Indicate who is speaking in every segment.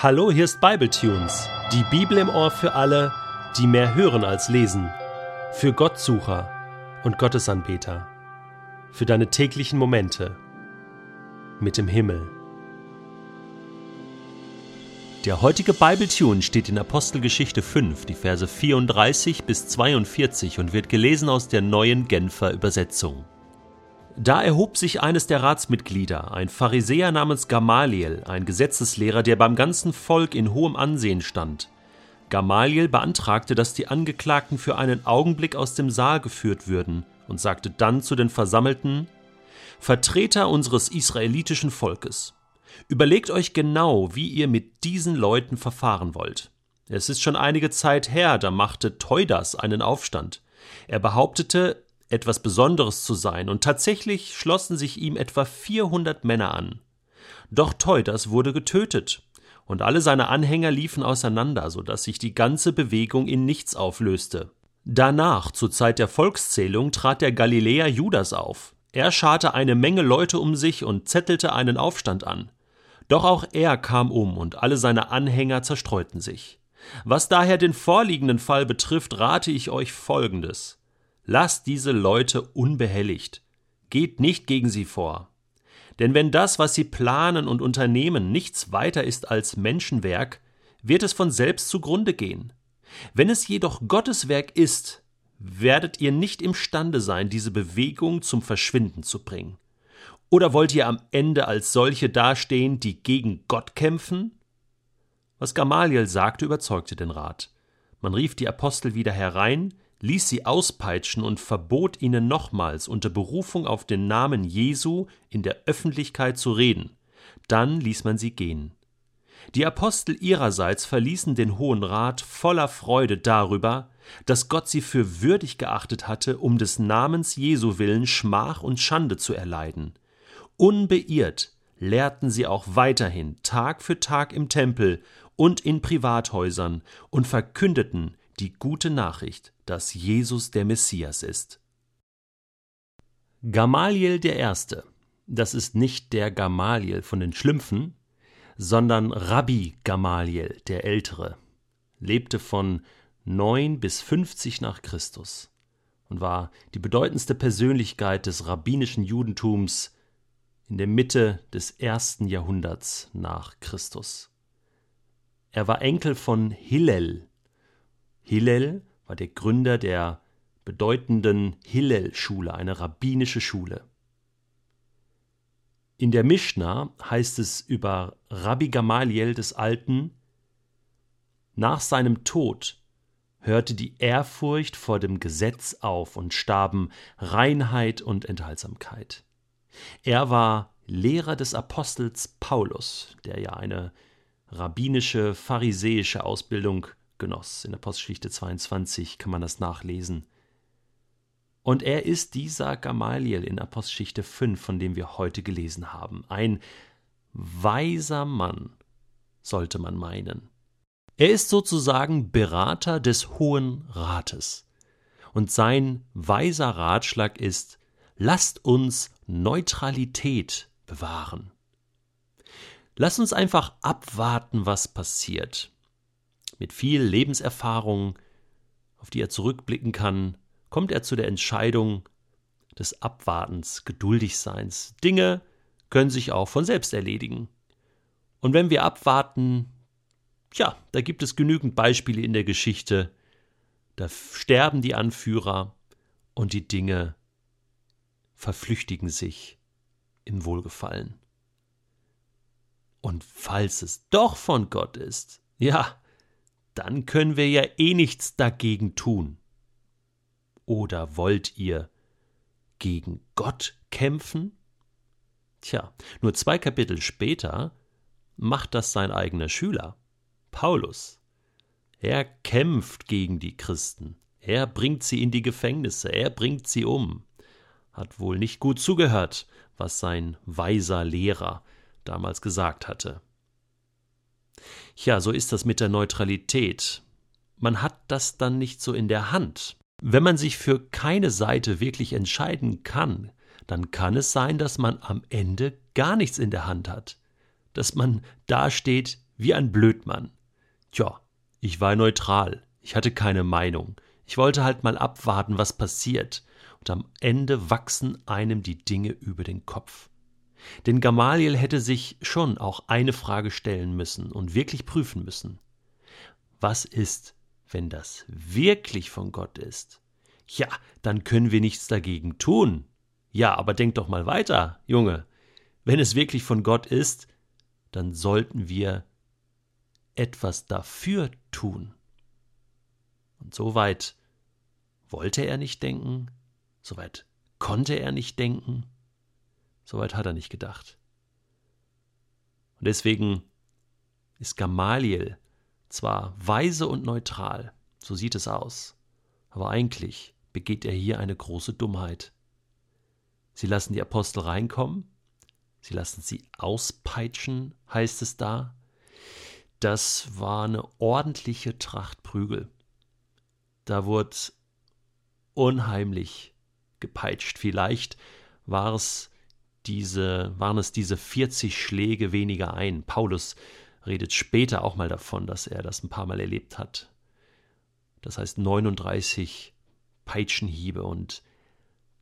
Speaker 1: Hallo, hier ist Bibletunes, die Bibel im Ohr für alle, die mehr hören als lesen, für Gottsucher und Gottesanbeter, für deine täglichen Momente mit dem Himmel. Der heutige Bibletune steht in Apostelgeschichte 5, die Verse 34 bis 42 und wird gelesen aus der neuen Genfer Übersetzung. Da erhob sich eines der Ratsmitglieder, ein Pharisäer namens Gamaliel, ein Gesetzeslehrer, der beim ganzen Volk in hohem Ansehen stand. Gamaliel beantragte, dass die Angeklagten für einen Augenblick aus dem Saal geführt würden und sagte dann zu den Versammelten Vertreter unseres israelitischen Volkes, überlegt euch genau, wie ihr mit diesen Leuten verfahren wollt. Es ist schon einige Zeit her, da machte Teudas einen Aufstand. Er behauptete, etwas Besonderes zu sein, und tatsächlich schlossen sich ihm etwa 400 Männer an. Doch Teudas wurde getötet, und alle seine Anhänger liefen auseinander, so dass sich die ganze Bewegung in nichts auflöste. Danach, zur Zeit der Volkszählung, trat der Galiläer Judas auf. Er scharte eine Menge Leute um sich und zettelte einen Aufstand an. Doch auch er kam um und alle seine Anhänger zerstreuten sich. Was daher den vorliegenden Fall betrifft, rate ich euch Folgendes. Lasst diese Leute unbehelligt. Geht nicht gegen sie vor. Denn wenn das, was sie planen und unternehmen, nichts weiter ist als Menschenwerk, wird es von selbst zugrunde gehen. Wenn es jedoch Gottes Werk ist, werdet ihr nicht imstande sein, diese Bewegung zum Verschwinden zu bringen. Oder wollt ihr am Ende als solche dastehen, die gegen Gott kämpfen? Was Gamaliel sagte, überzeugte den Rat. Man rief die Apostel wieder herein, ließ sie auspeitschen und verbot ihnen nochmals unter Berufung auf den Namen Jesu in der Öffentlichkeit zu reden. Dann ließ man sie gehen. Die Apostel ihrerseits verließen den Hohen Rat voller Freude darüber, dass Gott sie für würdig geachtet hatte, um des Namens Jesu willen Schmach und Schande zu erleiden. Unbeirrt lehrten sie auch weiterhin Tag für Tag im Tempel und in Privathäusern und verkündeten die gute Nachricht, dass Jesus der Messias ist. Gamaliel der Erste, das ist nicht der Gamaliel von den Schlümpfen, sondern Rabbi Gamaliel der Ältere, lebte von 9 bis 50 nach Christus und war die bedeutendste Persönlichkeit des rabbinischen Judentums in der Mitte des ersten Jahrhunderts nach Christus. Er war Enkel von Hillel, Hillel war der Gründer der bedeutenden Hillel-Schule, eine rabbinische Schule. In der Mishnah heißt es über Rabbi Gamaliel des Alten, nach seinem Tod hörte die Ehrfurcht vor dem Gesetz auf und starben Reinheit und Enthaltsamkeit. Er war Lehrer des Apostels Paulus, der ja eine rabbinische, pharisäische Ausbildung genoss. In Apostelgeschichte 22 kann man das nachlesen. Und er ist dieser Gamaliel in Apostelgeschichte 5, von dem wir heute gelesen haben. Ein weiser Mann, sollte man meinen. Er ist sozusagen Berater des Hohen Rates. Und sein weiser Ratschlag ist, lasst uns Neutralität bewahren. Lasst uns einfach abwarten, was passiert mit viel Lebenserfahrung, auf die er zurückblicken kann, kommt er zu der Entscheidung des Abwartens, Geduldigseins. Dinge können sich auch von selbst erledigen. Und wenn wir abwarten, ja, da gibt es genügend Beispiele in der Geschichte, da sterben die Anführer und die Dinge verflüchtigen sich in Wohlgefallen. Und falls es doch von Gott ist, ja, dann können wir ja eh nichts dagegen tun. Oder wollt ihr gegen Gott kämpfen? Tja, nur zwei Kapitel später macht das sein eigener Schüler, Paulus. Er kämpft gegen die Christen, er bringt sie in die Gefängnisse, er bringt sie um. Hat wohl nicht gut zugehört, was sein weiser Lehrer damals gesagt hatte. Ja, so ist das mit der Neutralität. Man hat das dann nicht so in der Hand. Wenn man sich für keine Seite wirklich entscheiden kann, dann kann es sein, dass man am Ende gar nichts in der Hand hat, dass man dasteht wie ein Blödmann. Tja, ich war neutral, ich hatte keine Meinung. Ich wollte halt mal abwarten, was passiert. Und am Ende wachsen einem die Dinge über den Kopf. Denn Gamaliel hätte sich schon auch eine Frage stellen müssen und wirklich prüfen müssen. Was ist, wenn das wirklich von Gott ist? Ja, dann können wir nichts dagegen tun. Ja, aber denk doch mal weiter, Junge. Wenn es wirklich von Gott ist, dann sollten wir etwas dafür tun. Und so weit wollte er nicht denken, so weit konnte er nicht denken, so weit hat er nicht gedacht. Und deswegen ist Gamaliel zwar weise und neutral, so sieht es aus, aber eigentlich begeht er hier eine große Dummheit. Sie lassen die Apostel reinkommen, sie lassen sie auspeitschen, heißt es da. Das war eine ordentliche Tracht Prügel. Da wurde unheimlich gepeitscht. Vielleicht war es diese, waren es diese 40 Schläge weniger ein. Paulus redet später auch mal davon, dass er das ein paar Mal erlebt hat. Das heißt 39 Peitschenhiebe und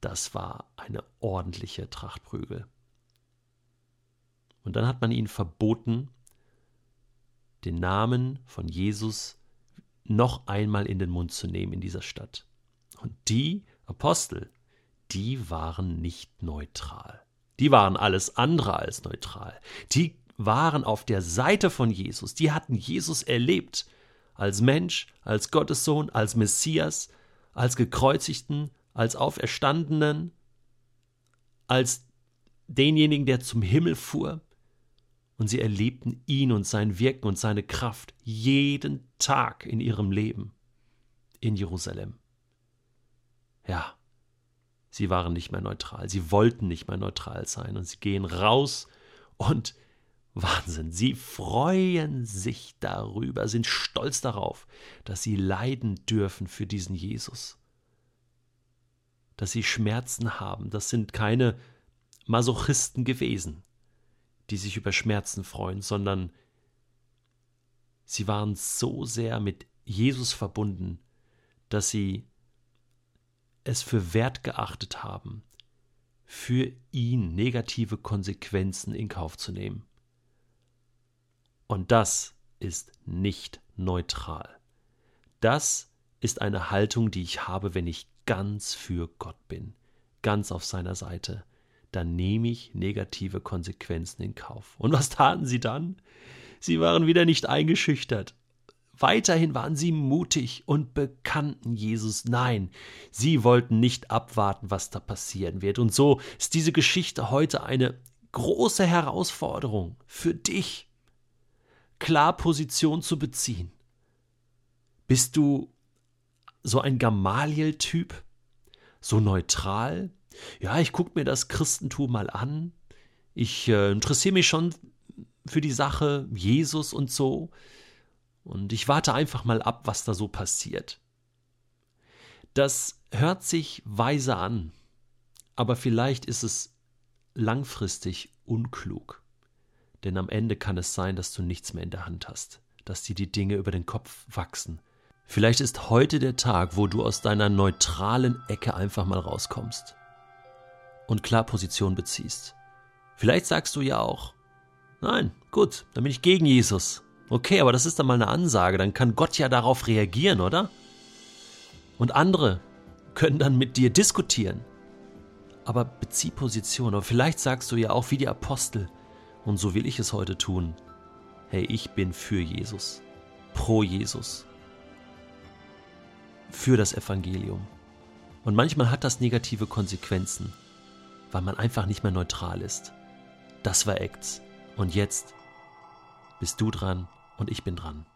Speaker 1: das war eine ordentliche Trachtprügel. Und dann hat man ihnen verboten, den Namen von Jesus noch einmal in den Mund zu nehmen in dieser Stadt. Und die Apostel, die waren nicht neutral. Die waren alles andere als neutral. Die waren auf der Seite von Jesus. Die hatten Jesus erlebt. Als Mensch, als Gottessohn, als Messias, als Gekreuzigten, als Auferstandenen, als denjenigen, der zum Himmel fuhr. Und sie erlebten ihn und sein Wirken und seine Kraft jeden Tag in ihrem Leben in Jerusalem. Ja, sie waren nicht mehr neutral, sie wollten nicht mehr neutral sein. Und sie gehen raus und Wahnsinn, sie freuen sich darüber, sind stolz darauf, dass sie leiden dürfen für diesen Jesus, dass sie Schmerzen haben, das sind keine Masochisten gewesen, die sich über Schmerzen freuen, sondern sie waren so sehr mit Jesus verbunden, dass sie es für wert geachtet haben, für ihn negative Konsequenzen in Kauf zu nehmen. Und das ist nicht neutral. Das ist eine Haltung, die ich habe, wenn ich ganz für Gott bin, ganz auf seiner Seite. Dann nehme ich negative Konsequenzen in Kauf. Und was taten sie dann? Sie waren wieder nicht eingeschüchtert. Weiterhin waren sie mutig und bekannten Jesus. Nein, sie wollten nicht abwarten, was da passieren wird. Und so ist diese Geschichte heute eine große Herausforderung für dich, klar Position zu beziehen. Bist du so ein Gamaliel-Typ? So neutral? Ja, ich gucke mir das Christentum mal an. Ich äh, interessiere mich schon für die Sache Jesus und so. Und ich warte einfach mal ab, was da so passiert. Das hört sich weise an, aber vielleicht ist es langfristig unklug. Denn am Ende kann es sein, dass du nichts mehr in der Hand hast, dass dir die Dinge über den Kopf wachsen. Vielleicht ist heute der Tag, wo du aus deiner neutralen Ecke einfach mal rauskommst und klar Position beziehst. Vielleicht sagst du ja auch, nein, gut, dann bin ich gegen Jesus. Okay, aber das ist dann mal eine Ansage, dann kann Gott ja darauf reagieren, oder? Und andere können dann mit dir diskutieren. Aber bezieh Position. Aber vielleicht sagst du ja auch wie die Apostel, und so will ich es heute tun. Hey, ich bin für Jesus, pro Jesus, für das Evangelium. Und manchmal hat das negative Konsequenzen, weil man einfach nicht mehr neutral ist. Das war Acts. Und jetzt bist du dran und ich bin dran.